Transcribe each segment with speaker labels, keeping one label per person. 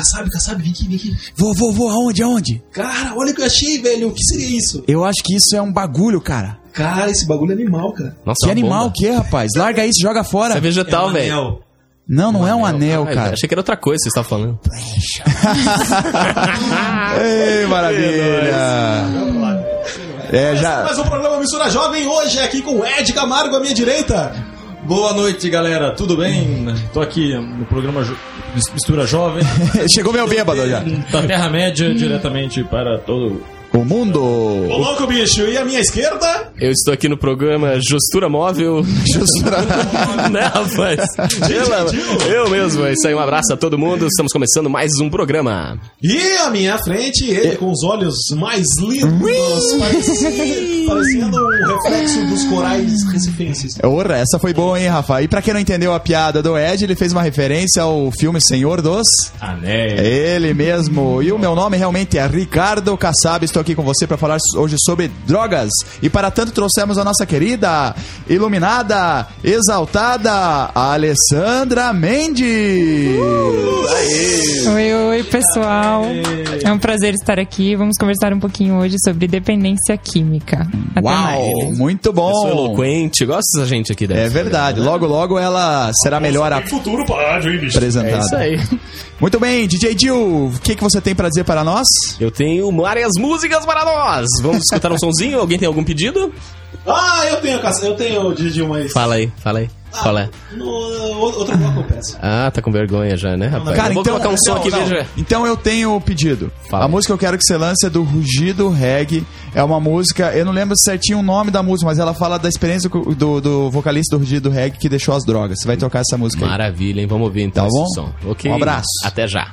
Speaker 1: Kassab, Kassab, vem aqui, vem aqui.
Speaker 2: Vou, vou, vou, aonde, aonde?
Speaker 1: Cara, olha o que eu achei, velho. O que seria isso?
Speaker 2: Eu acho que isso é um bagulho, cara.
Speaker 1: Cara, esse bagulho é animal, cara.
Speaker 3: Nossa,
Speaker 2: Que
Speaker 3: uma
Speaker 2: animal
Speaker 3: bomba.
Speaker 2: que é, rapaz? Larga isso, joga fora.
Speaker 3: É vegetal,
Speaker 1: um
Speaker 3: velho.
Speaker 1: anel.
Speaker 2: Não, não é um anel,
Speaker 3: Ah,
Speaker 2: cara.
Speaker 3: Achei que era outra coisa que você estava falando.
Speaker 2: Ei, maravilha. É, já.
Speaker 1: Mais um programa Mistura Jovem hoje é aqui com o Ed Camargo à minha direita.
Speaker 4: Boa noite, galera. Tudo bem? Tô aqui no programa Jo- Mistura Jovem,
Speaker 2: Chegou meu bêbado já.
Speaker 4: da Terra-média, diretamente para todo.
Speaker 2: O mundo.
Speaker 1: Ô louco, bicho. E à minha esquerda?
Speaker 3: Eu estou aqui no programa Justura Móvel. né, rapaz? Eu, eu mesmo. É isso aí, um abraço a todo mundo. Estamos começando mais um programa.
Speaker 1: E à minha frente, ele com os olhos mais lindos, parecendo um reflexo dos corais recifenses.
Speaker 2: Ora, essa foi boa, hein, Rafa? E pra quem não entendeu a piada do Ed, ele fez uma referência ao filme Senhor dos.
Speaker 4: Anéis.
Speaker 2: Ele mesmo. E o meu nome realmente é Ricardo Kassab. Estou aqui com você para falar hoje sobre drogas. E para tanto trouxemos a nossa querida, iluminada, exaltada Alessandra Mendes.
Speaker 5: Oi, oi, pessoal. É um prazer estar aqui. Vamos conversar um pouquinho hoje sobre dependência química. Até
Speaker 2: Uau,
Speaker 5: mais.
Speaker 2: muito
Speaker 3: Eu sou
Speaker 2: bom.
Speaker 3: eloquente. Gosto dessa gente aqui. deve
Speaker 2: É verdade.
Speaker 3: né?
Speaker 2: Logo, logo ela será melhor
Speaker 1: Futuro parádio, hein, bicho?
Speaker 3: É
Speaker 2: apresentada.
Speaker 3: isso aí.
Speaker 2: Muito bem, DJ Dil, o que, que você tem para dizer para nós?
Speaker 3: Eu tenho várias músicas para nós. Vamos escutar um sonzinho? Alguém tem algum pedido?
Speaker 1: Ah, eu tenho, eu tenho, Didi, mas...
Speaker 3: Fala aí, fala aí. Qual é?
Speaker 1: No outro bloco eu peço.
Speaker 3: Ah, tá com vergonha já, né, rapaz?
Speaker 2: Cara,
Speaker 3: Eu vou
Speaker 2: então,
Speaker 3: colocar um som
Speaker 2: não,
Speaker 3: aqui,
Speaker 2: não.
Speaker 3: veja.
Speaker 2: Então eu tenho o pedido.
Speaker 3: Fala.
Speaker 2: A música que eu quero que você lance é do Rugido Reggae. É uma música, eu não lembro certinho o nome da música, mas ela fala da experiência do, do, vocalista do Rugido Reggae que deixou as drogas. Você vai tocar essa música aí.
Speaker 3: Maravilha, hein? Vamos ouvir então
Speaker 2: Tá bom?
Speaker 3: esse som. Ok.
Speaker 2: Um abraço.
Speaker 3: Até já.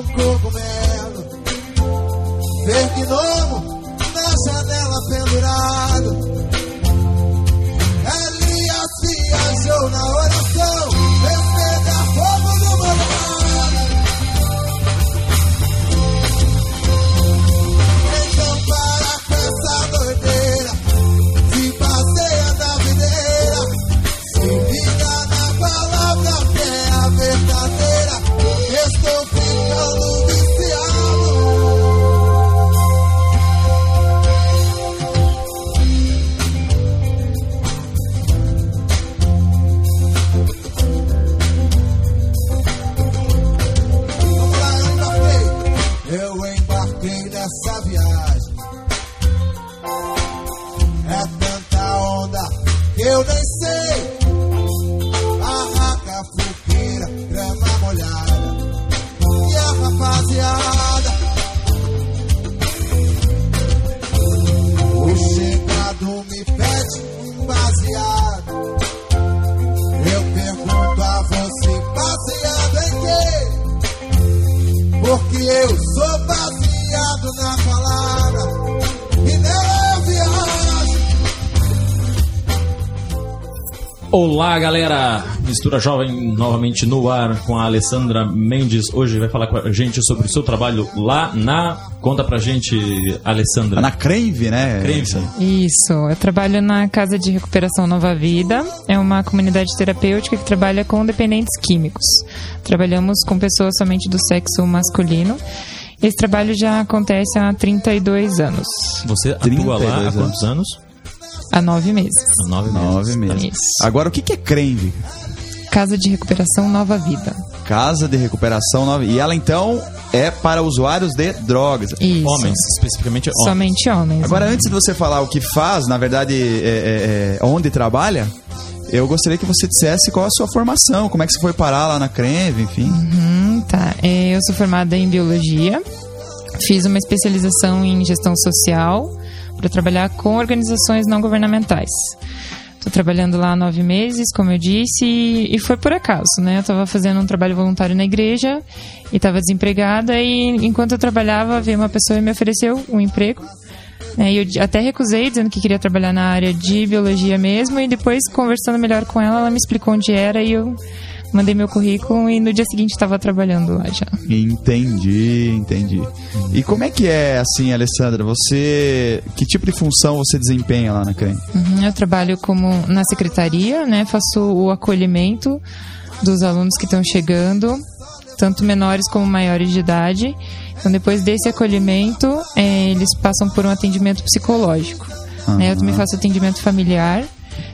Speaker 6: Oh.
Speaker 4: Olá, galera! Mistura Jovem novamente no ar com a Alessandra Mendes. Hoje vai falar com a gente sobre o seu trabalho lá na. Conta pra gente, Alessandra.
Speaker 2: Na Crave, né?
Speaker 4: Crença.
Speaker 5: Isso, eu trabalho na Casa de Recuperação Nova Vida. É uma comunidade terapêutica que trabalha com dependentes químicos. Trabalhamos com pessoas somente do sexo masculino. Esse trabalho já acontece há 32 anos.
Speaker 4: Você atua
Speaker 2: 32
Speaker 4: lá há
Speaker 2: anos.
Speaker 4: quantos anos?
Speaker 5: Há nove meses.
Speaker 4: Há nove meses.
Speaker 2: Nove meses.
Speaker 5: Isso.
Speaker 2: Agora, o que que é Crave?
Speaker 5: Casa de Recuperação Nova Vida.
Speaker 2: Casa de Recuperação Nova. E ela, então, é para usuários de drogas.
Speaker 5: Isso.
Speaker 4: Homens, especificamente homens.
Speaker 5: Somente homens.
Speaker 2: Agora,
Speaker 5: né?
Speaker 2: antes de você falar o que faz, na verdade, é, é, é, onde trabalha, eu gostaria que você dissesse qual a sua formação, como é que você foi parar lá na Creve, enfim.
Speaker 5: Hum, tá. É, eu sou formada em biologia. Fiz uma especialização em gestão social para trabalhar com organizações não governamentais. Estou trabalhando lá há nove meses, como eu disse, e, e foi por acaso, né? Eu estava fazendo um trabalho voluntário na igreja e estava desempregada e enquanto eu trabalhava, veio uma pessoa e me ofereceu um emprego. E eu até recusei, dizendo que queria trabalhar na área de biologia mesmo, e depois, conversando melhor com ela, ela me explicou onde era e eu mandei meu currículo e no dia seguinte estava trabalhando lá já.
Speaker 2: Entendi, entendi. E como é que é, assim, Alessandra? Você. Que tipo de função você desempenha lá na Creme?
Speaker 5: Uhum, Eu trabalho como na secretaria, né? Faço o acolhimento dos alunos que estão chegando, tanto menores como maiores de idade. Então, depois desse acolhimento, eh, eles passam por um atendimento psicológico. né? Eu também faço atendimento familiar.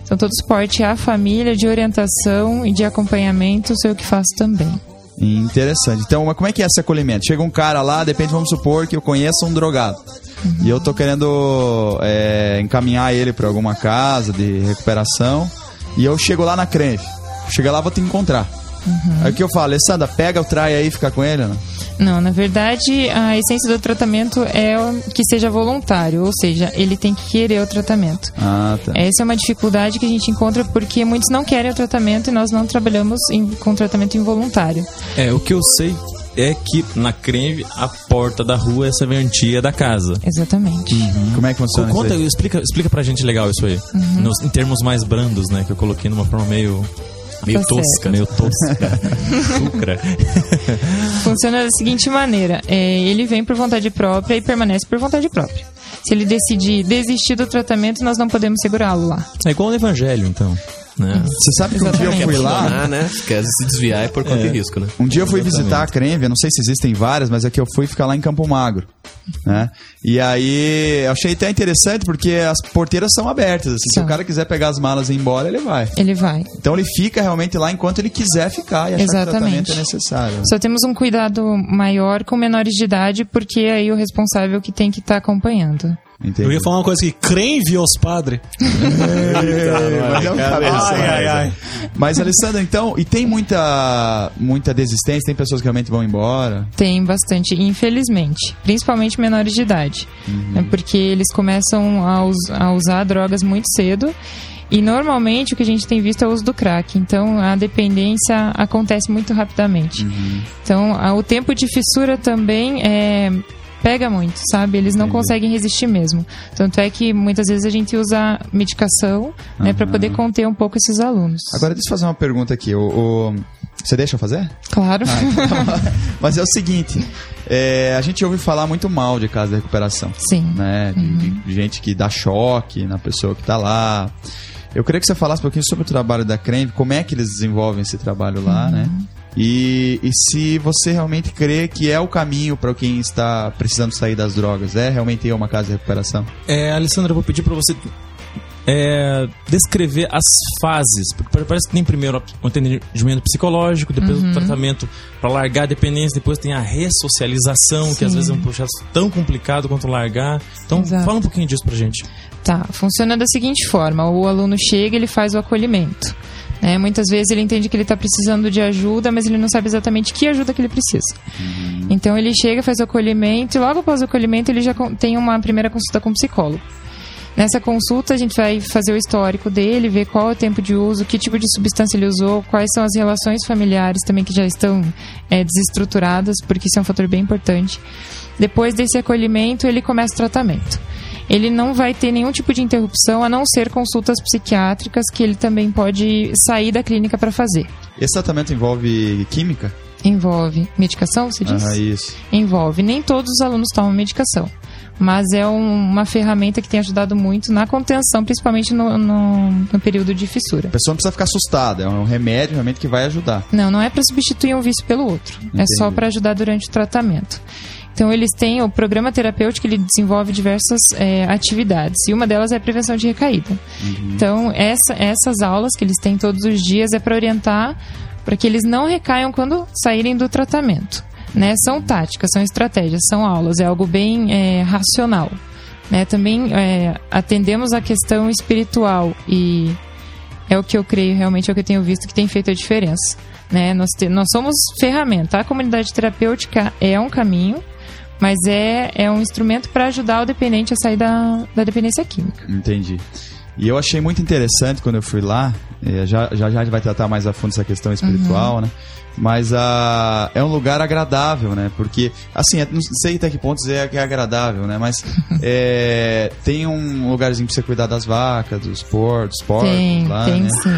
Speaker 5: Então, todo suporte à família, de orientação e de acompanhamento, sou eu que faço também.
Speaker 2: Interessante. Então, mas como é que é esse acolhimento? Chega um cara lá, de repente, vamos supor que eu conheço um drogado. E eu tô querendo é, encaminhar ele para alguma casa de recuperação. E eu chego lá na Creve. Chega lá, vou te encontrar. Aí o que eu falo? Alessandra, pega o trai aí e fica com ele, né?
Speaker 5: Não, na verdade, a essência do tratamento é que seja voluntário, ou seja, ele tem que querer o tratamento.
Speaker 2: Ah, tá.
Speaker 5: Essa é uma dificuldade que a gente encontra porque muitos não querem o tratamento e nós não trabalhamos em- com tratamento involuntário.
Speaker 4: É, o que eu sei é que na creme a porta da rua é a serventia da casa.
Speaker 5: Exatamente.
Speaker 2: Como é que funciona isso
Speaker 4: Conta,
Speaker 2: aí?
Speaker 4: explica, explica pra gente legal isso aí. Nos- em termos mais brandos, né? Que eu coloquei numa forma meio.
Speaker 3: Meio
Speaker 5: Tá
Speaker 3: tosca.
Speaker 4: Meio tosca.
Speaker 5: Funciona da seguinte maneira: é, ele vem por vontade própria e permanece por vontade própria. Se ele decidir desistir do tratamento, nós não podemos segurá-lo lá.
Speaker 4: É igual no evangelho, então. Né?
Speaker 2: Você sabe que um dia eu
Speaker 5: Exatamente.
Speaker 2: fui lá.
Speaker 3: Né? Quer se desviar é por conta de risco, né?
Speaker 2: Um dia eu fui
Speaker 4: Exatamente.
Speaker 2: visitar a Creme, eu não sei se existem várias, mas é que eu fui ficar lá em Campo Magro, né? E aí eu achei até interessante porque as porteiras são abertas, assim, se o cara quiser pegar as malas e ir embora, ele vai.
Speaker 5: Ele vai.
Speaker 2: Então ele fica realmente lá enquanto ele quiser ficar e achar que o
Speaker 5: Exatamente.
Speaker 2: tratamento é necessário.
Speaker 5: Só temos um cuidado maior com menores de idade, porque é aí o responsável que tem que estar acompanhando.
Speaker 2: Entendi.
Speaker 1: Eu ia falar uma coisa aqui, creme os padre.
Speaker 2: Mas é. Mas, Alessandra, então, e tem muita, muita desistência? Tem pessoas que realmente vão embora?
Speaker 5: Tem bastante, infelizmente. Principalmente menores de idade. né, porque eles começam a, us- a usar drogas muito cedo. E normalmente o que a gente tem visto é o uso do crack. Então a dependência acontece muito rapidamente. Então a- o tempo de fissura também é, pega muito, sabe? Eles não conseguem resistir mesmo. Tanto é que muitas vezes a gente usa medicação né, para poder conter um pouco esses alunos.
Speaker 2: Agora, deixa eu fazer uma pergunta aqui. O, o- Você deixa eu fazer?
Speaker 5: Claro.
Speaker 2: Mas é o seguinte, é, a gente ouve falar muito mal de casa de recuperação.
Speaker 5: Sim.
Speaker 2: né? De, de gente que dá choque na pessoa que tá lá. Eu queria que você falasse um pouquinho sobre o trabalho da Creme, como é que eles desenvolvem esse trabalho lá, né? E, e se você realmente crê que é o caminho para quem está precisando sair das drogas, é realmente uma casa de recuperação?
Speaker 4: É, Alessandra, eu vou pedir pra você é, descrever as fases. Porque Parece que tem primeiro o atendimento psicológico, depois
Speaker 5: Uhum.
Speaker 4: o tratamento para largar a dependência, depois tem a ressocialização, que às
Speaker 5: Sim.
Speaker 4: vezes é um processo tão complicado quanto largar. Então,
Speaker 5: Exato.
Speaker 4: fala um pouquinho disso pra gente.
Speaker 5: Tá, funciona da seguinte forma: o aluno chega, ele faz o acolhimento. Né? muitas vezes ele entende que ele está precisando de ajuda, mas ele não sabe exatamente que ajuda que ele precisa. Então ele chega, faz o acolhimento e logo após o acolhimento ele já tem uma primeira consulta com o psicólogo. Nessa consulta a gente vai fazer o histórico dele, ver qual é o tempo de uso, que tipo de substância ele usou, quais são as relações familiares também que já estão é, desestruturadas, porque isso é um fator bem importante. Depois desse acolhimento ele começa o tratamento. Ele não vai ter nenhum tipo de interrupção a não ser consultas psiquiátricas que ele também pode sair da clínica para fazer.
Speaker 2: Esse tratamento envolve química?
Speaker 5: Envolve medicação, você disse?
Speaker 2: Ah, isso.
Speaker 5: Envolve. Nem todos os alunos tomam medicação. Mas é um- uma ferramenta que tem ajudado muito na contenção, principalmente no, no- no período de fissura.
Speaker 2: A pessoa não precisa ficar assustada, é um remédio realmente que vai ajudar.
Speaker 5: Não, não é para substituir um vício pelo outro. É só
Speaker 2: Entendi.
Speaker 5: para ajudar durante o tratamento. Então, eles têm o programa terapêutico, ele desenvolve diversas é, atividades. E uma delas é a prevenção de recaída. Então, essa- essas aulas que eles têm todos os dias é para orientar para que eles não recaiam quando saírem do tratamento. Né? São táticas, são estratégias, são aulas, é algo bem é, racional. Né? Também é, atendemos a questão espiritual e é o que eu creio, realmente é o que eu tenho visto que tem feito a diferença. Né? Nós, te- nós somos ferramenta. A comunidade terapêutica é um caminho, mas é, é um instrumento para ajudar o dependente a sair da, da dependência química.
Speaker 2: Entendi. E eu achei muito interessante quando eu fui lá, eh, já, já já a gente vai tratar mais a fundo essa questão espiritual, né? Mas ah, é um lugar agradável, né? Porque, assim, é- não sei até que pontos é que é agradável, né? Mas é, tem um lugarzinho pra você cuidar das vacas, dos porcos, porcos
Speaker 5: tem,
Speaker 2: lá,
Speaker 5: tem
Speaker 2: né?
Speaker 5: sim.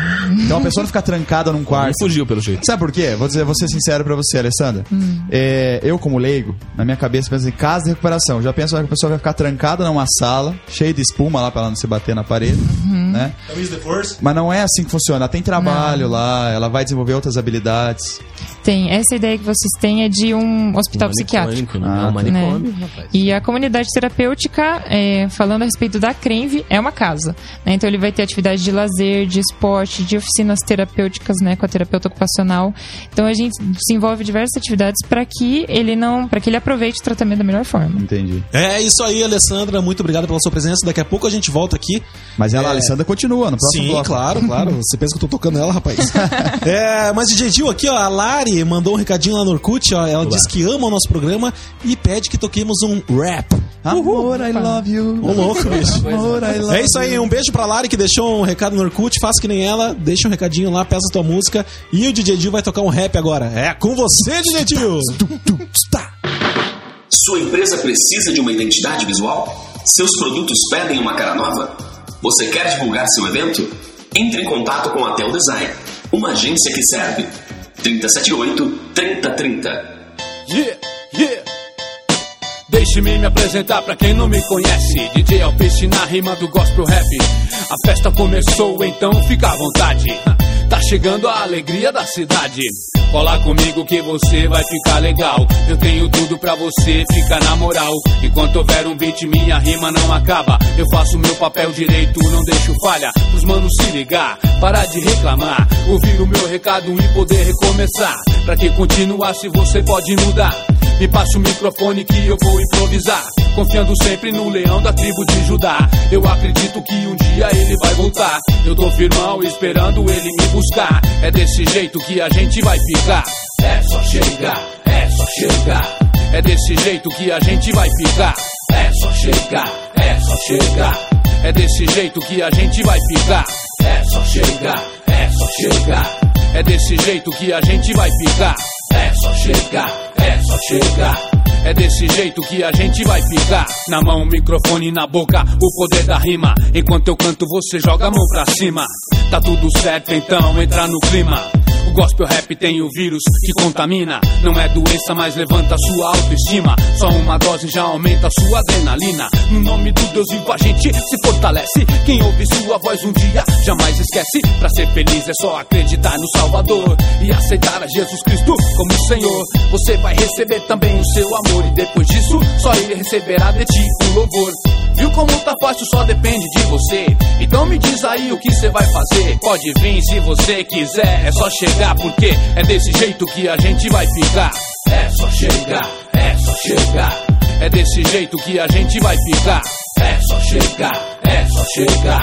Speaker 2: Então a pessoa não fica trancada num quarto.
Speaker 3: Não fugiu, pelo jeito.
Speaker 2: Sabe por quê? Vou, dizer, vou ser sincero pra você, Alessandra.
Speaker 5: Hum.
Speaker 2: É, eu, como leigo, na minha cabeça, penso em casa de recuperação. Já penso que a pessoa vai ficar trancada numa sala, cheia de espuma lá pra ela não se bater na parede,
Speaker 5: Uhum.
Speaker 2: Né?
Speaker 1: Force.
Speaker 2: Mas não é assim que funciona. Ela tem trabalho lá, ela vai desenvolver outras habilidades.
Speaker 5: Tem. Essa ideia que vocês têm é de um hospital psiquiátrico.
Speaker 3: Manicômio,
Speaker 2: Ah,
Speaker 3: não,
Speaker 2: tá.
Speaker 3: manicômio,
Speaker 5: né?
Speaker 3: rapaz.
Speaker 5: E a comunidade terapêutica, é, falando a respeito da CRENV, é uma casa. né? Então ele vai ter atividade de lazer, de esporte, de oficinas terapêuticas né, com a terapeuta ocupacional. Então a gente desenvolve diversas atividades para que ele não, para que ele aproveite o tratamento da melhor forma.
Speaker 2: Entendi.
Speaker 1: É isso aí, Alessandra. Muito obrigado pela sua presença. Daqui a pouco a gente volta aqui.
Speaker 2: Mas ela,
Speaker 1: É.
Speaker 2: a Alessandra, continua no próximo
Speaker 1: Sim,
Speaker 2: bloco.
Speaker 1: claro, claro. Você pensa que eu tô tocando ela, rapaz? é, mas DJ Gil aqui, ó, a Lari mandou um recadinho lá no Orkut, ó. Ela diz que ama o nosso programa e pede que toquemos um rap.
Speaker 2: Amor, I love you.
Speaker 1: Ô, louco, bicho.
Speaker 2: Amor, I love
Speaker 1: É isso aí, um beijo pra Lari que deixou um recado no Orkut. Faça que nem ela, deixa um recadinho lá, peça a tua música. E o DJ Gil vai tocar um rap agora. É com você, DJ Gil!
Speaker 7: Sua empresa precisa de uma identidade visual? Seus produtos pedem uma cara nova? Você quer divulgar seu evento? Entre em contato com a Tel Design, uma agência que serve. 378-3030.
Speaker 8: Yeah, yeah. Deixe-me me apresentar pra quem não me conhece. DJ Alpiste na rima do gospel rap. A festa começou, então fica à vontade. Tá chegando a alegria da cidade. Cola comigo que você vai ficar legal. Eu tenho tudo pra você ficar na moral. Enquanto houver um beat, minha rima não acaba. Eu faço meu papel direito, não deixo falha. Pros manos se ligar, parar de reclamar. Ouvir o meu recado e poder recomeçar. Pra que continuar se você pode mudar? Me passe o microfone que eu vou improvisar. Confiando sempre no leão da tribo de Judá. Eu acredito que um dia ele vai voltar. Eu tô firmão esperando ele me buscar. É desse jeito que a gente vai ficar. É só chegar, é só chegar. É desse jeito que a gente vai ficar. É só chegar, é só chegar. É desse jeito que a gente vai ficar. É só chegar, é só chegar. É desse jeito que a gente vai ficar. É só chegar, é só chegar. É desse jeito que a gente vai ficar. Na mão, microfone na boca, o poder da rima. Enquanto eu canto, você joga a mão pra cima. Tá tudo certo, então entra no clima. Gospel rap tem o vírus que contamina. Não é doença, mas levanta sua autoestima. Só uma dose já aumenta sua adrenalina. No nome do Deus vivo a gente se fortalece. Quem ouve sua voz um dia jamais esquece. Pra ser feliz é só acreditar no Salvador e aceitar a Jesus Cristo como Senhor. Você vai receber também o seu amor e depois disso só ele receberá de ti o louvor. Viu como tá fácil, só depende de você. Então me diz aí o que você vai fazer. Pode vir se você quiser, é só chegar, porque é desse jeito que a gente vai ficar. É só chegar, é só chegar. É desse jeito que a gente vai ficar. É só chegar, é só chegar.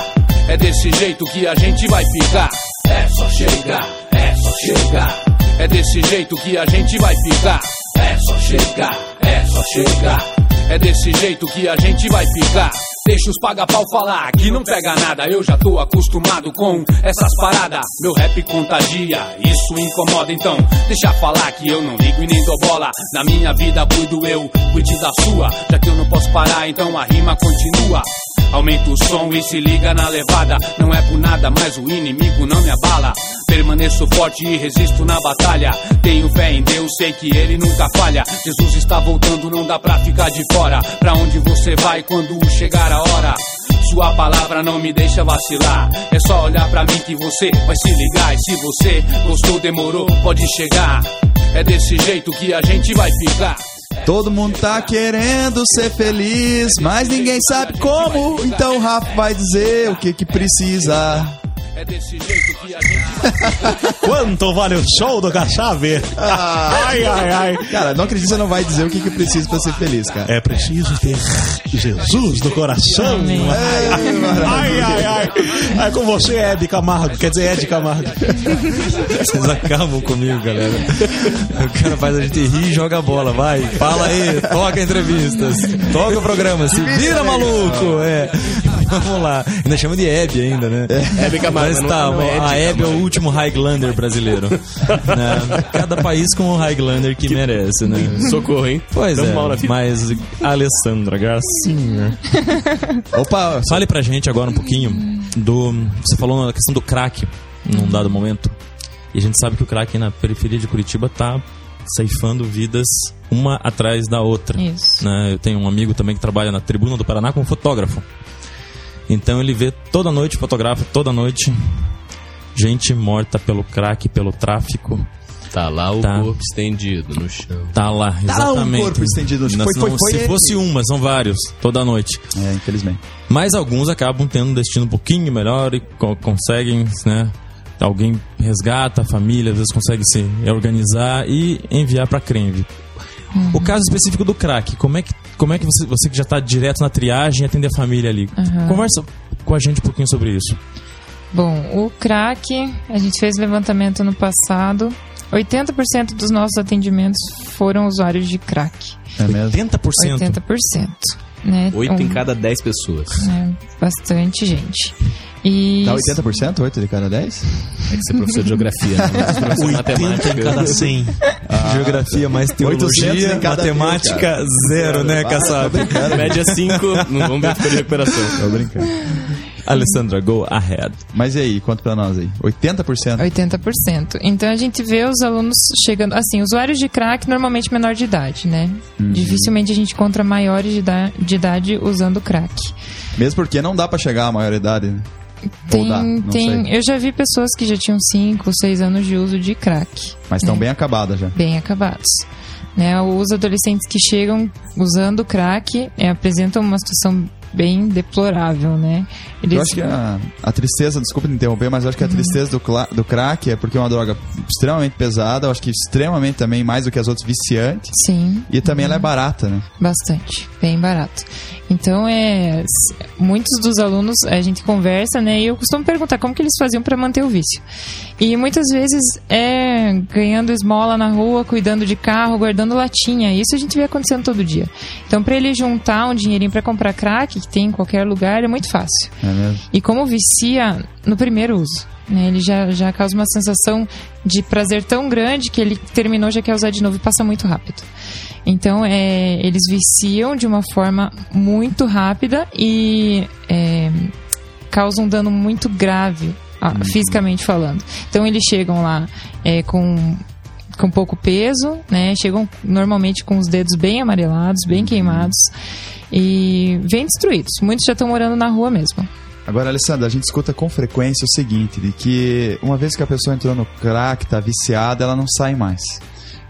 Speaker 8: É desse jeito que a gente vai ficar. É só chegar, é só chegar. É desse jeito que a gente vai ficar. É só chegar, é só chegar. É desse jeito que a gente vai ficar. Deixa os paga-pau falar que não pega nada. Eu já tô acostumado com essas paradas. Meu rap contagia, isso incomoda. Então, deixa falar que eu não ligo e nem dou bola. Na minha vida cuido eu, cuide da sua. Já que eu não posso parar, então a rima continua. Aumenta o som e se liga na levada. Não é por nada, mas o inimigo não me abala. Permaneço forte e resisto na batalha. Tenho fé em Deus, sei que ele nunca falha. Jesus está voltando, não dá pra ficar de fora. Pra onde você vai quando chegar a hora? Sua palavra não me deixa vacilar. É só olhar pra mim que você vai se ligar. E se você gostou, demorou, pode chegar. É desse jeito que a gente vai ficar.
Speaker 2: Todo mundo tá querendo ser feliz, mas ninguém sabe como. Então o Rafa vai dizer o que que precisa.
Speaker 8: É desse jeito que a gente
Speaker 1: Quanto vale o show do Cachave? ai, ai, ai.
Speaker 2: Cara, não acredito que você não vai dizer o que que precisa pra ser feliz, cara.
Speaker 1: É preciso ter Jesus no coração.
Speaker 5: Amém.
Speaker 1: Ai, ai, ai. É com você, Ed Camargo. Quer dizer, Ed Camargo.
Speaker 4: Vocês acabam comigo, galera. O cara faz a gente rir e joga a bola. Vai, fala aí, toca entrevistas, toca o programa, se vira maluco. É. Vamos lá. Ainda chama de Hebe ainda, né?
Speaker 3: Hebe Camargo,
Speaker 4: Mas
Speaker 3: não-
Speaker 4: tá,
Speaker 3: não é
Speaker 4: a
Speaker 3: Hebe
Speaker 4: é o último Highlander brasileiro. Né? Cada país com o Highlander que, merece, né?
Speaker 3: Socorro, hein?
Speaker 4: Pois
Speaker 3: Deu
Speaker 4: é,
Speaker 3: mal na vida.
Speaker 4: mas Alessandra Garcinha.
Speaker 2: Opa,
Speaker 4: Fale pra gente agora um pouquinho do. Você falou na questão do crack num dado momento. E a gente sabe que o crack na periferia de Curitiba tá ceifando vidas uma atrás da outra.
Speaker 5: Isso.
Speaker 4: né? Eu tenho um amigo também que trabalha na Tribuna do Paraná como fotógrafo. Então ele vê toda noite, fotografa toda noite gente morta pelo crack, pelo tráfico.
Speaker 3: Tá lá o
Speaker 4: Tá.
Speaker 3: corpo estendido no chão.
Speaker 4: Tá lá,
Speaker 2: Tá lá um
Speaker 4: exatamente.
Speaker 2: corpo estendido no chão.
Speaker 4: Não,
Speaker 2: Foi- foi- foi
Speaker 4: se
Speaker 2: ele.
Speaker 4: fosse uma, são vários, toda noite.
Speaker 2: É, infelizmente.
Speaker 4: Mas alguns acabam tendo um destino um pouquinho melhor e co- conseguem, né? Alguém resgata a família, às vezes consegue se organizar e enviar pra Crenve. O caso específico do crack, como é que, como é que você, você que já tá direto na triagem atende a família ali? Conversa com a gente um pouquinho sobre isso.
Speaker 5: Bom, o crack, a gente fez levantamento no passado. 80% dos nossos atendimentos foram usuários de crack.
Speaker 2: É mesmo?
Speaker 4: 80%.
Speaker 5: 80%. Né?
Speaker 3: Oito em
Speaker 5: Um-
Speaker 3: cada dez pessoas.
Speaker 5: é, bastante gente. E
Speaker 2: Dá 80%? 8 de cada 10?
Speaker 3: É que você é professor de geografia, né? Mas professor de
Speaker 1: 80 em cada 100.
Speaker 4: Geografia mais
Speaker 2: 800
Speaker 4: teologia, matemática
Speaker 2: mil,
Speaker 4: zero, né, Kassab?
Speaker 3: Média 5, não vamos ver se foi de recuperação.
Speaker 2: Tô brincando.
Speaker 4: Alessandra, go ahead.
Speaker 2: Mas e aí, conta pra nós aí. 80%?
Speaker 5: 80%. Então a gente vê os alunos chegando. Assim, usuários de crack normalmente menor de idade, né? Dificilmente a gente encontra maiores de, ida- de idade usando crack.
Speaker 2: Mesmo porque não dá pra chegar à maioridade, né?
Speaker 5: Tem,
Speaker 2: dá,
Speaker 5: tem,
Speaker 2: sei.
Speaker 5: eu já vi pessoas que já tinham 5, 6 anos de uso de crack,
Speaker 2: Mas estão bem acabadas já.
Speaker 5: bem acabados. Né, os adolescentes que chegam usando crack é, apresentam uma situação bem deplorável, né? Eles,
Speaker 2: Eu acho que a, a tristeza, desculpa te interromper, mas eu acho que a tristeza do, do crack é porque é uma droga extremamente pesada, eu acho que extremamente também mais do que as outras viciantes.
Speaker 5: Sim,
Speaker 2: E também ela é barata, né?
Speaker 5: Bastante, bem barato. Então, é, muitos dos alunos a gente conversa, né? E eu costumo perguntar como que eles faziam para manter o vício. E muitas vezes é ganhando esmola na rua, cuidando de carro, guardando latinha. Isso a gente vê acontecendo todo dia. Então, para ele juntar um dinheirinho para comprar crack, que tem em qualquer lugar, é muito fácil.
Speaker 2: É mesmo?
Speaker 5: E como vicia no primeiro uso. Né, ele já, já causa uma sensação de prazer tão grande que ele terminou já quer usar de novo e passa muito rápido. Então, é, eles viciam de uma forma muito rápida e é, causam um dano muito grave, ah, fisicamente falando. Então, eles chegam lá é, com com pouco peso, né? Chegam normalmente com os dedos bem amarelados, bem queimados e bem destruídos. Muitos já estão morando na rua mesmo.
Speaker 2: Agora, Alessandra, a gente escuta com frequência o seguinte, de que uma vez que a pessoa entrou no crack, tá viciada, ela não sai mais.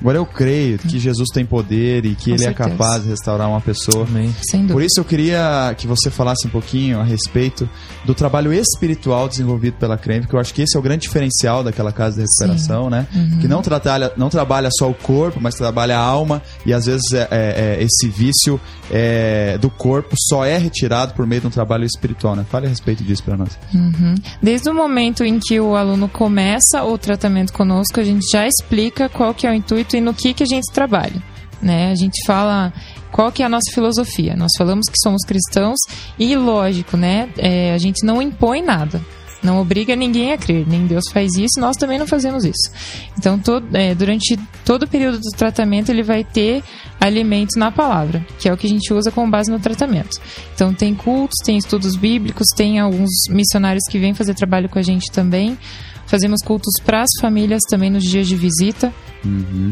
Speaker 2: Agora eu creio que Jesus tem poder e que
Speaker 5: Com
Speaker 2: ele é
Speaker 5: certeza.
Speaker 2: capaz de restaurar uma pessoa.
Speaker 4: Amém.
Speaker 2: Por isso eu queria que você falasse um pouquinho a respeito do trabalho espiritual desenvolvido pela Creme, que eu acho que esse é o grande diferencial daquela casa de recuperação, né? Que não trabalha, não trabalha só o corpo, mas trabalha a alma e às vezes é, é- é esse vício é, do corpo só é retirado por meio de um trabalho espiritual, né? Fale a respeito disso para nós.
Speaker 5: Desde o momento em que o aluno começa o tratamento conosco, a gente já explica qual que é o intuito e no que, que a gente trabalha. né? A gente fala qual que é a nossa filosofia. Nós falamos que somos cristãos e, lógico, né? É, a gente não impõe nada. Não obriga ninguém a crer, nem Deus faz isso, nós também não fazemos isso. Então, todo, é, durante todo o período do tratamento, ele vai ter alimento na palavra, que é o que a gente usa com base no tratamento. Então, tem cultos, tem estudos bíblicos, tem alguns missionários que vêm fazer trabalho com a gente também. Fazemos cultos para as famílias também nos dias de visita.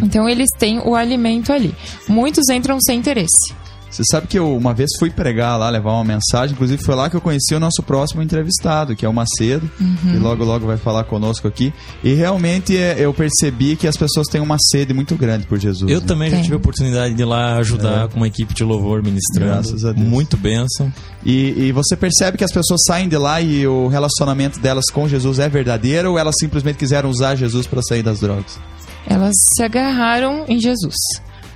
Speaker 5: Então, eles têm o alimento ali. Muitos entram sem interesse.
Speaker 2: Você sabe que eu uma vez fui pregar lá, levar uma mensagem, inclusive foi lá que eu conheci o nosso próximo entrevistado, que é o Macedo, que logo logo vai falar conosco aqui. E realmente é, eu percebi que as pessoas têm uma sede muito grande por Jesus.
Speaker 4: Eu
Speaker 2: né?
Speaker 4: também já
Speaker 5: Tem.
Speaker 4: tive a oportunidade de ir lá ajudar
Speaker 2: É.
Speaker 4: com uma equipe de louvor ministrando.
Speaker 2: Graças a Deus.
Speaker 4: Muito bênção.
Speaker 2: E, e você percebe que as pessoas saem de lá e o relacionamento delas com Jesus é verdadeiro ou elas simplesmente quiseram usar Jesus para sair das drogas?
Speaker 5: Elas se agarraram em Jesus.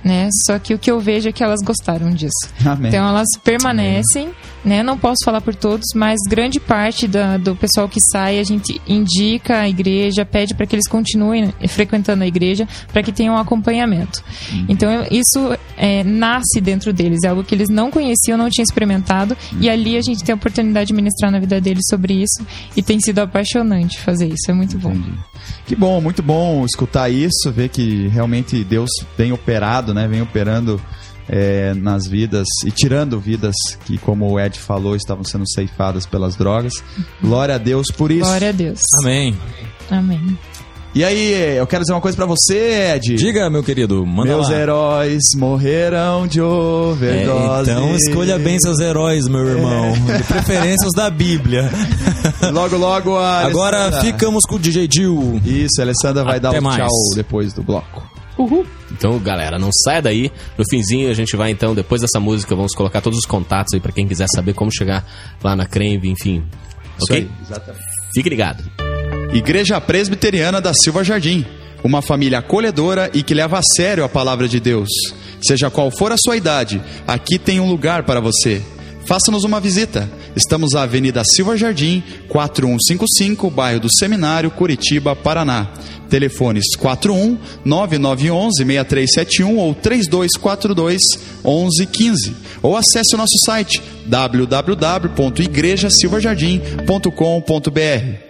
Speaker 5: Né? Só que o que eu vejo é que elas gostaram disso.
Speaker 2: Amém.
Speaker 5: Então elas permanecem, né? Não posso falar por todos, mas grande parte da- do pessoal que sai a gente indica a igreja, pede para que eles continuem frequentando a igreja, para que tenham um acompanhamento. Então eu- isso é, nasce dentro deles, é algo que eles não conheciam, não tinham experimentado, e ali a gente tem a oportunidade de ministrar na vida deles sobre isso, e tem sido apaixonante fazer isso, é muito bom.
Speaker 2: Que bom, muito bom escutar isso, ver que realmente Deus vem operado, né? Vem operando é, nas vidas e tirando vidas que, como o Ed falou, estavam sendo ceifadas pelas drogas. Glória a Deus por isso.
Speaker 5: Glória a Deus.
Speaker 4: Amém.
Speaker 5: Amém.
Speaker 2: E aí, eu quero dizer uma coisa pra você, Ed.
Speaker 4: Diga, meu querido, manda
Speaker 2: Meus
Speaker 4: lá.
Speaker 2: heróis morreram de
Speaker 4: É,
Speaker 2: overdose.
Speaker 4: então escolha bem seus heróis, meu irmão. De preferência os da Bíblia.
Speaker 2: Logo, logo a
Speaker 4: Agora
Speaker 2: Alessandra-
Speaker 4: ficamos com o DJ Dil.
Speaker 2: Isso, a Alessandra vai
Speaker 4: Até
Speaker 2: dar o
Speaker 4: mais.
Speaker 2: tchau depois do bloco.
Speaker 3: Então, galera, não saia daí. No finzinho, a gente vai, então, depois dessa música, vamos colocar todos os contatos aí pra quem quiser saber como chegar lá na Cremve, enfim. Ok?
Speaker 2: exatamente.
Speaker 3: Fique ligado.
Speaker 2: Igreja Presbiteriana da Silva Jardim. Uma família acolhedora e que leva a sério a palavra de Deus. Seja qual for a sua idade, aqui tem um lugar para você. Faça-nos uma visita. Estamos na Avenida Silva Jardim, 4155, bairro do Seminário, Curitiba, Paraná. Telefones 41 9911 6371 ou 3242 1115. Ou acesse o nosso site www.igrejasilvajardim.com.br.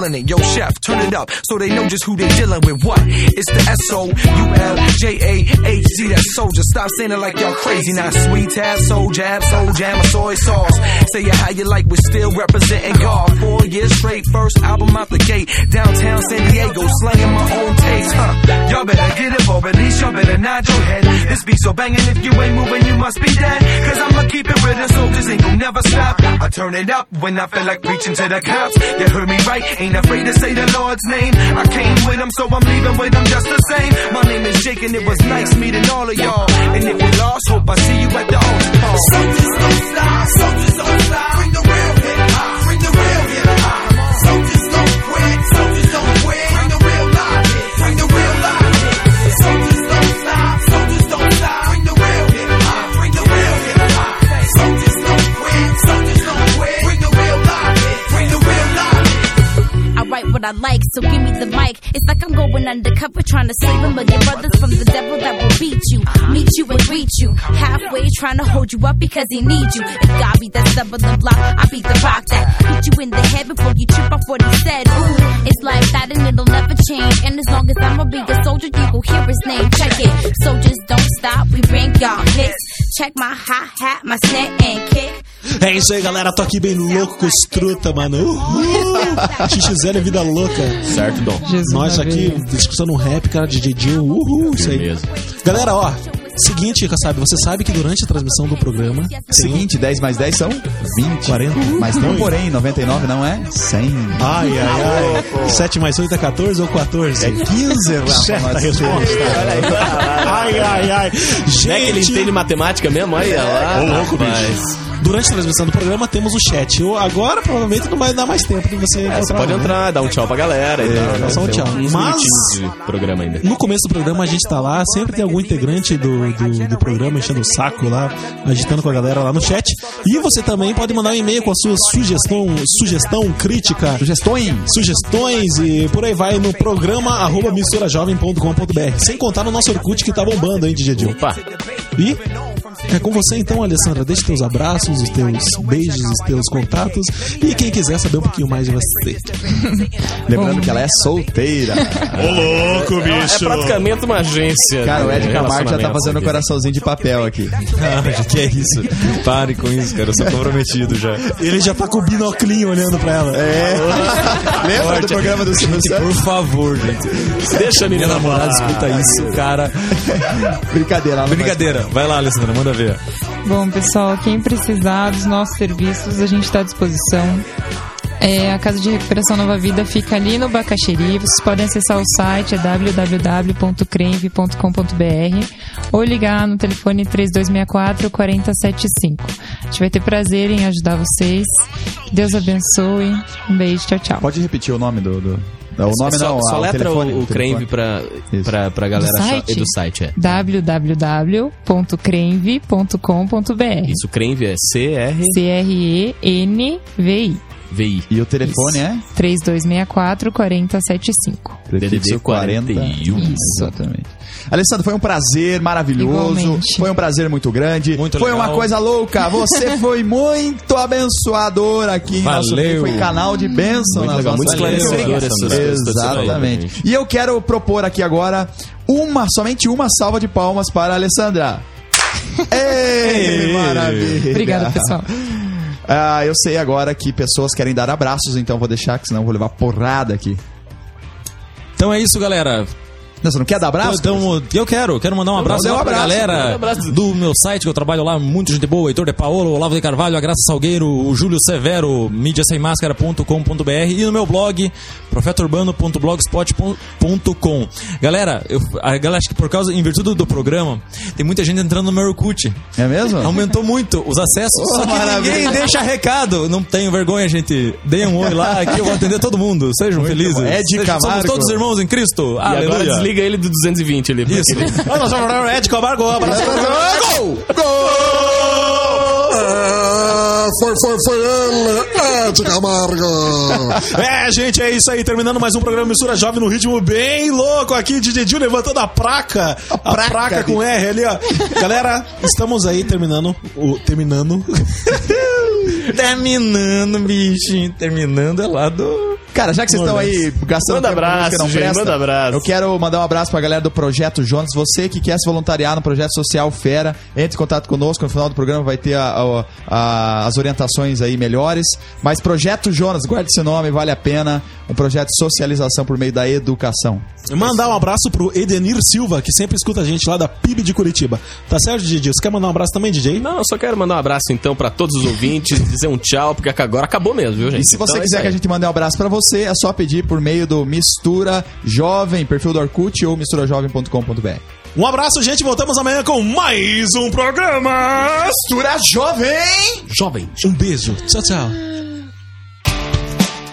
Speaker 9: feeling it. Yo, chef, turn it up so they know just who they dealing with. What? It's the S O U L J A H Z. That soldier. Stop saying it like y'all crazy. Now, sweet tab, soul jab, soul jam, soy sauce. Say it how you like, we're still representing God. Four years straight, first album out the gate. Downtown San Diego, slanging my own taste. Huh? Y'all better get it, or at least y'all better nod your head. This beat so banging, if you ain't moving, you must be dead. Cause I'ma keep it real, the soldiers ain't gon' never stop. I turn it up when I feel like preaching to the cops. You heard me right, ain't afraid to say the Lord's name. I came with them, so I'm leaving with them just the same. My name is Jake, and it was nice meeting all of y'all. And if we lost, hope I see you at the altar call.
Speaker 6: Soldiers don't stop, soldiers don't stop. Bring the real hip hop, bring the real hip hop. Soldiers the.
Speaker 10: It's like I'm going undercover trying to save him, but your brothers from the devil that will beat you, meet you and greet you. Halfway trying to hold you up because he needs you. If God be that stumbling block, I beat the rock that hit you in the head before you trip off what he said. Ooh, it's like that and it'll never change. And as long as I'ma be a soldier, you will hear his name. Check it. Soldiers don't stop, we bring y'all hits. Check my hi hat, my snare and kick.
Speaker 1: É isso aí, galera. Tô aqui bem louco com os truta, mano. Uhul! XXL é vida louca.
Speaker 3: Certo, Dom?
Speaker 5: Jesus
Speaker 1: Nós aqui discutindo um rap, cara, de DJ Uhul, isso aí. Galera, ó. Seguinte, sabe, você sabe que durante a transmissão do programa.
Speaker 2: Seguinte, 10 mais 10 são 20.
Speaker 1: 40.
Speaker 2: Mas não porém, 99 não é 100.
Speaker 1: Ai, ai, ai. 7 mais 8 é 14 ou 14?
Speaker 2: É 15, Rafa.
Speaker 1: Certa resposta. Ai, ai, ai.
Speaker 3: Não é que ele
Speaker 1: Gente,
Speaker 3: entende matemática mesmo? Olha lá.
Speaker 1: Ô, louco, bicho. Durante a transmissão do programa temos o chat. Eu, agora provavelmente não vai dar mais tempo de você
Speaker 3: É, você pode
Speaker 1: né?
Speaker 3: entrar, dar um tchau pra galera e tal. né?
Speaker 1: só um tchau.
Speaker 3: Uns
Speaker 1: Mas-
Speaker 3: programa ainda.
Speaker 1: No começo do programa a gente tá lá, sempre tem algum integrante do, do, do programa enchendo o saco lá, agitando com a galera lá no chat. E você também pode mandar um e-mail com a sua sugestão, sugestão, crítica,
Speaker 2: Sugestões.
Speaker 1: sugestões e por aí vai no programa arroba misturajovem.com.br. Sem contar no nosso Orkut que tá bombando, hein, DJ?
Speaker 3: Opa,
Speaker 1: E é com você então, Alessandra. Deixe teus abraços, os teus beijos, os teus contatos. E quem quiser saber um pouquinho mais de você.
Speaker 2: Lembrando
Speaker 5: Bom.
Speaker 2: que ela é solteira.
Speaker 1: Ô, louco,
Speaker 3: é praticamente uma agência.
Speaker 2: Cara, o
Speaker 3: de
Speaker 2: Ed Camargo já tá fazendo o
Speaker 3: aqui.
Speaker 2: coraçãozinho de papel aqui.
Speaker 4: Ah, que é isso? Pare com isso, cara. Eu sou comprometido já.
Speaker 1: Ele já tá com o binoclinho olhando pra ela.
Speaker 2: É. Lembra do programa do Silvio
Speaker 4: Por
Speaker 2: Santos?
Speaker 4: favor, gente.
Speaker 3: Deixa a menina
Speaker 4: namorada
Speaker 3: falar.
Speaker 4: escuta isso, cara.
Speaker 2: Brincadeira.
Speaker 4: Brincadeira. Vai lá, Alessandra, manda ver.
Speaker 5: Bom, pessoal, quem precisar dos nossos serviços, a gente está à disposição. É, a Casa de Recuperação Nova Vida fica ali no Bacaxeri. Vocês podem acessar o site, é www.cremve.com.br ou ligar no telefone 3264 4075. A gente vai ter prazer em ajudar vocês. Deus abençoe. Um beijo, tchau, tchau.
Speaker 2: Pode repetir o nome do. do... não, O nome
Speaker 3: só,
Speaker 2: não,
Speaker 3: só
Speaker 2: ah, o
Speaker 3: letra
Speaker 2: telefone,
Speaker 3: o, o. Crave pra, pra, pra galera
Speaker 5: Do
Speaker 3: achar.
Speaker 5: site?
Speaker 3: Do site, é.
Speaker 5: www.cremve.com.br
Speaker 3: Isso, Crave é C-R-V-I.
Speaker 5: C-R-E-N-V-I
Speaker 2: E o telefone é?
Speaker 5: 3264 4075.
Speaker 3: DDD 41.
Speaker 5: Isso.
Speaker 2: Exatamente. Alessandro, foi um prazer maravilhoso.
Speaker 5: Igualmente.
Speaker 2: Foi um prazer muito grande.
Speaker 4: Muito
Speaker 2: foi
Speaker 4: legal.
Speaker 2: uma coisa louca. Você foi muito abençoador aqui. em nosso-
Speaker 4: Valeu.
Speaker 2: Foi canal de bênção
Speaker 3: Muito
Speaker 2: nas
Speaker 3: legal, muito
Speaker 2: nossas
Speaker 3: esclarecedor
Speaker 2: vidas.
Speaker 3: essas aí,
Speaker 2: Exatamente. E eu quero propor aqui agora uma, somente uma salva de palmas para a Alessandra. Ei, maravilha.
Speaker 5: Obrigada, pessoal.
Speaker 2: Ah, eu sei agora que pessoas querem dar abraços, então vou deixar, que senão vou levar porrada aqui.
Speaker 4: Então é isso, galera.
Speaker 2: Não, você não quer dar abraço?
Speaker 4: Então, eu quero, quero mandar um abraço
Speaker 2: um
Speaker 4: lá pra
Speaker 2: abraço,
Speaker 4: galera
Speaker 3: abraço.
Speaker 4: do meu site, que eu trabalho lá, muito gente boa, Heitor de Paolo, Olavo de Carvalho, a Graça Salgueiro, o Júlio Severo, mídiasemmascara.com.br e no meu blog, profetaurbano.blogspot.com. Galera, eu, a galera acho que por causa, em virtude do programa, tem muita gente entrando no meu Orkut.
Speaker 2: É mesmo?
Speaker 4: Aumentou muito os acessos,
Speaker 2: Oh,
Speaker 4: só que
Speaker 2: maravilha.
Speaker 4: ninguém deixa recado. Não tenho vergonha, gente. Deem um oi lá, que eu vou atender todo mundo. Sejam felizes.
Speaker 2: bom. Ed
Speaker 4: Sejam-
Speaker 2: Camargo.
Speaker 4: Somos todos irmãos em Cristo.
Speaker 3: E
Speaker 4: Aleluia.
Speaker 3: Desliga ele do 220 ali.
Speaker 4: Isso.
Speaker 3: ele-
Speaker 1: Nós vamos falar Ed Camargo, um abraço.
Speaker 2: Gol! Gol!
Speaker 1: Foi, foi, foi ele, Ed Camargo. É, gente, é isso aí. Terminando mais um programa Mistura Jovem no ritmo bem louco aqui. DJ Dil levantando a placa. A
Speaker 2: placa,
Speaker 1: placa, com
Speaker 2: bicho.
Speaker 1: R ali, ó. Galera, estamos aí terminando. O, terminando.
Speaker 4: Terminando, bichinho. Terminando é lá do.
Speaker 2: Cara, já que vocês estão aí gastando
Speaker 3: Manda
Speaker 2: tempo
Speaker 3: abraço,
Speaker 2: não
Speaker 3: gente,
Speaker 2: presta,
Speaker 3: manda abraço.
Speaker 2: Eu quero mandar um abraço pra galera do Projeto Jonas. Você que quer se voluntariar no Projeto Social Fera, entre em contato conosco. No final do programa vai ter a- a- a- as orientações aí melhores. Mas Projeto Jonas, guarde esse nome, vale a pena. Um projeto de socialização por meio da educação.
Speaker 1: Mandar um abraço pro Edenir Silva, que sempre escuta a gente lá da PIB de Curitiba. Tá certo, DJ? Você quer mandar um abraço também, DJ?
Speaker 3: Não, eu só quero mandar um abraço então pra todos os ouvintes, dizer um tchau, porque agora acabou mesmo, viu, gente?
Speaker 2: E se você
Speaker 3: Então é
Speaker 2: quiser
Speaker 3: isso
Speaker 2: que a gente mande um abraço pra você, é só pedir por meio do Mistura Jovem, perfil do Orkut ou misturajovem.com.br.
Speaker 1: Um abraço, gente. Voltamos amanhã com mais um programa.
Speaker 2: Mistura Jovem!
Speaker 3: Jovem.
Speaker 1: Um beijo. Tchau, tchau.